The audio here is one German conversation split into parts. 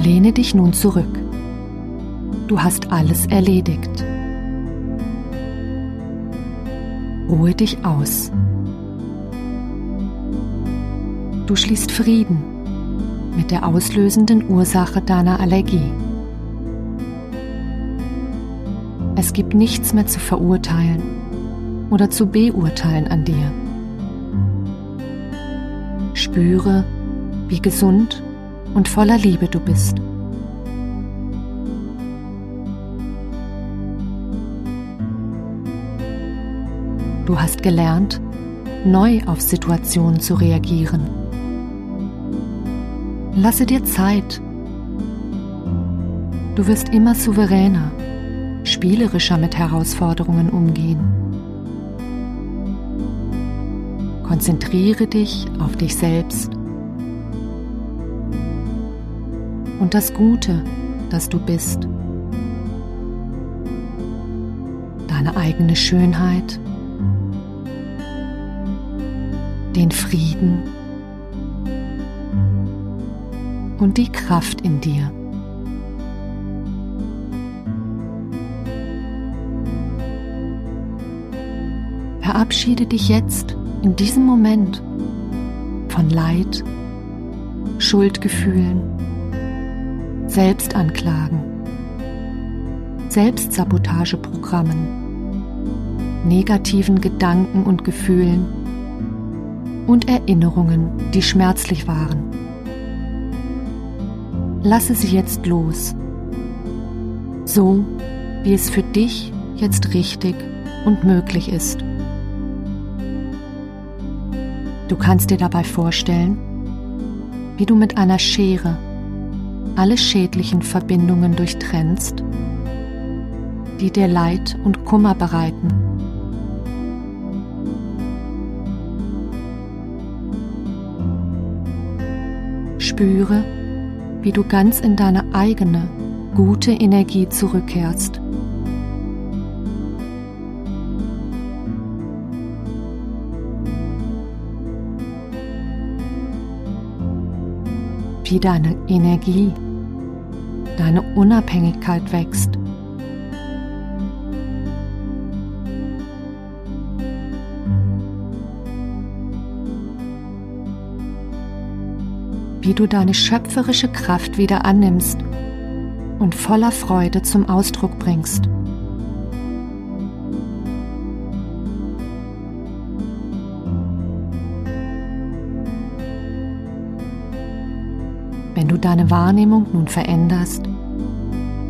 Lehne dich nun zurück. Du hast alles erledigt. Ruhe dich aus. Du schließt Frieden mit der auslösenden Ursache deiner Allergie. Es gibt nichts mehr zu verurteilen oder zu beurteilen an dir. Spüre, wie gesund und voller Liebe du bist. Du hast gelernt, neu auf Situationen zu reagieren. Lasse dir Zeit. Du wirst immer souveräner, spielerischer mit Herausforderungen umgehen. Konzentriere dich auf dich selbst und das Gute, das du bist. Deine eigene Schönheit, den Frieden und die Kraft in dir. Verabschiede dich jetzt in diesem Moment von Leid, Schuldgefühlen, Selbstanklagen, Selbstsabotageprogrammen, negativen Gedanken und Gefühlen und Erinnerungen, die schmerzlich waren. Lasse sie jetzt los, so wie es für dich jetzt richtig und möglich ist. Du kannst dir dabei vorstellen, wie du mit einer Schere alle schädlichen Verbindungen durchtrennst, die dir Leid und Kummer bereiten. Spüre, wie du ganz in deine eigene, gute Energie zurückkehrst. Wie deine Energie deine Unabhängigkeit wächst. Wie du deine schöpferische Kraft wieder annimmst und voller Freude zum Ausdruck bringst. Deine Wahrnehmung nun veränderst,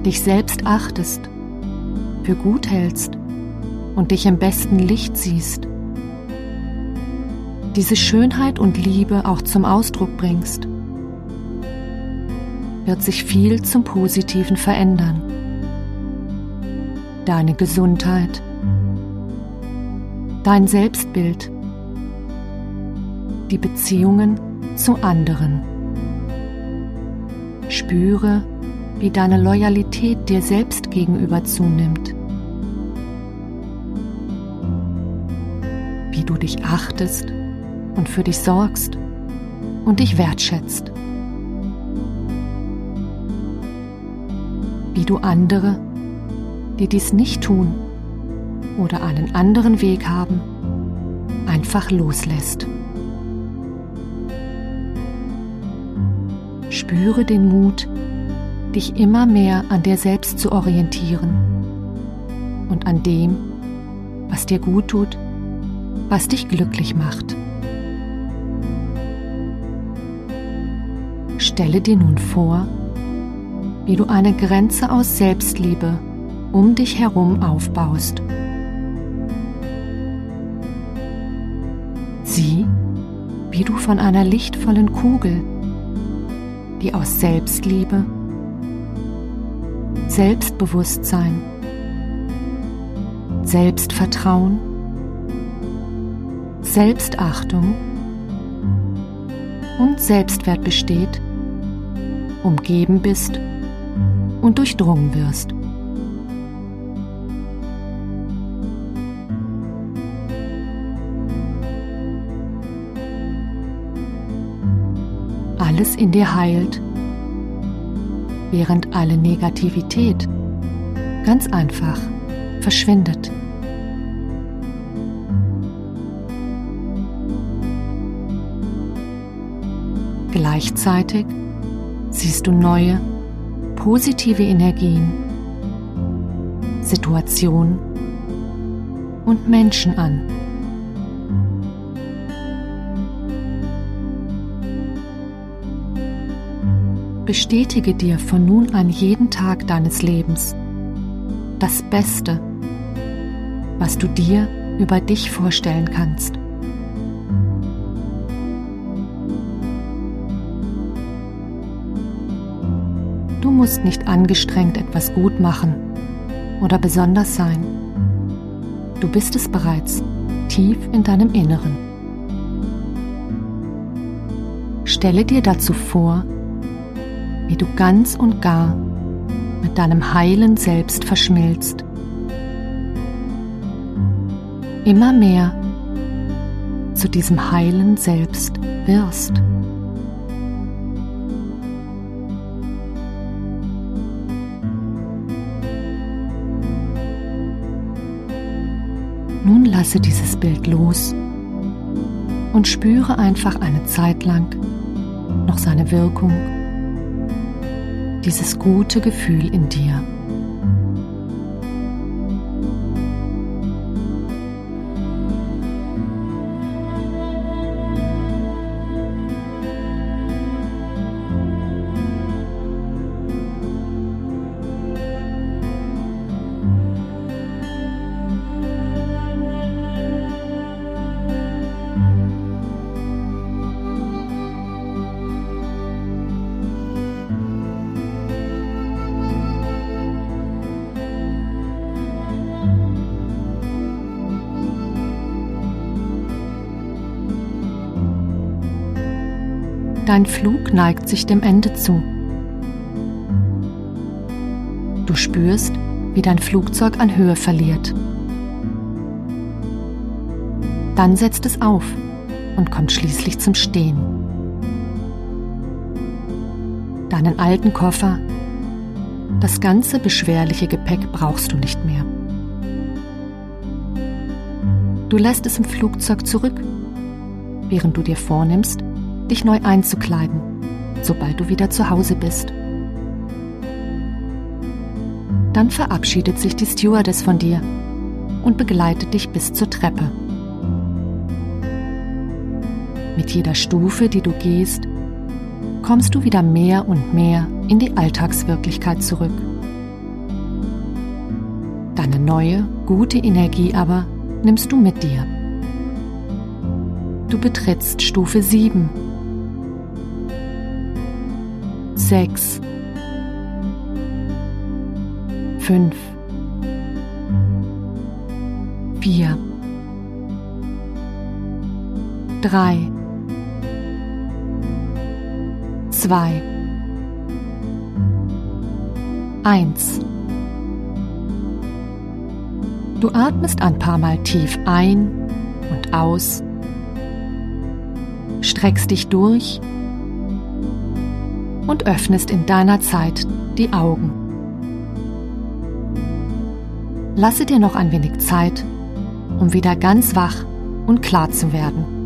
dich selbst achtest, für gut hältst und dich im besten Licht siehst, diese Schönheit und Liebe auch zum Ausdruck bringst, wird sich viel zum Positiven verändern. Deine Gesundheit, dein Selbstbild, die Beziehungen zu anderen. Spüre, wie deine Loyalität dir selbst gegenüber zunimmt. Wie du dich achtest und für dich sorgst und dich wertschätzt. Wie du andere, die dies nicht tun oder einen anderen Weg haben, einfach loslässt. Spüre den Mut, dich immer mehr an dir selbst zu orientieren und an dem, was dir gut tut, was dich glücklich macht. Stelle dir nun vor, wie du eine Grenze aus Selbstliebe um dich herum aufbaust. Sieh, wie du von einer lichtvollen Kugel die aus Selbstliebe, Selbstbewusstsein, Selbstvertrauen, Selbstachtung und Selbstwert besteht, umgeben bist und durchdrungen wirst. Alles in dir heilt, während alle Negativität ganz einfach verschwindet. Gleichzeitig siehst du neue, positive Energien, Situationen und Menschen an. Bestätige dir von nun an jeden Tag deines Lebens das Beste, was du dir über dich vorstellen kannst. Du musst nicht angestrengt etwas gut machen oder besonders sein. Du bist es bereits tief in deinem Inneren. Stelle dir dazu vor, wie du ganz und gar mit deinem heilen Selbst verschmilzt. Immer mehr zu diesem heilen Selbst wirst. Nun lasse dieses Bild los und spüre einfach eine Zeit lang noch seine Wirkung dieses gute Gefühl in dir. Dein Flug neigt sich dem Ende zu. Du spürst, wie dein Flugzeug an Höhe verliert. Dann setzt es auf und kommt schließlich zum Stehen. Deinen alten Koffer, das ganze beschwerliche Gepäck brauchst du nicht mehr. Du lässt es im Flugzeug zurück, während du dir vornimmst, dich neu einzukleiden, sobald du wieder zu Hause bist. Dann verabschiedet sich die Stewardess von dir und begleitet dich bis zur Treppe. Mit jeder Stufe, die du gehst, kommst du wieder mehr und mehr in die Alltagswirklichkeit zurück. Deine neue, gute Energie aber nimmst du mit dir. Du betrittst Stufe 7 sechs, fünf, vier, drei, zwei, eins. Du atmest ein paar Mal tief ein und aus, streckst dich durch und öffnest in deiner Zeit die Augen. Lasse dir noch ein wenig Zeit, um wieder ganz wach und klar zu werden.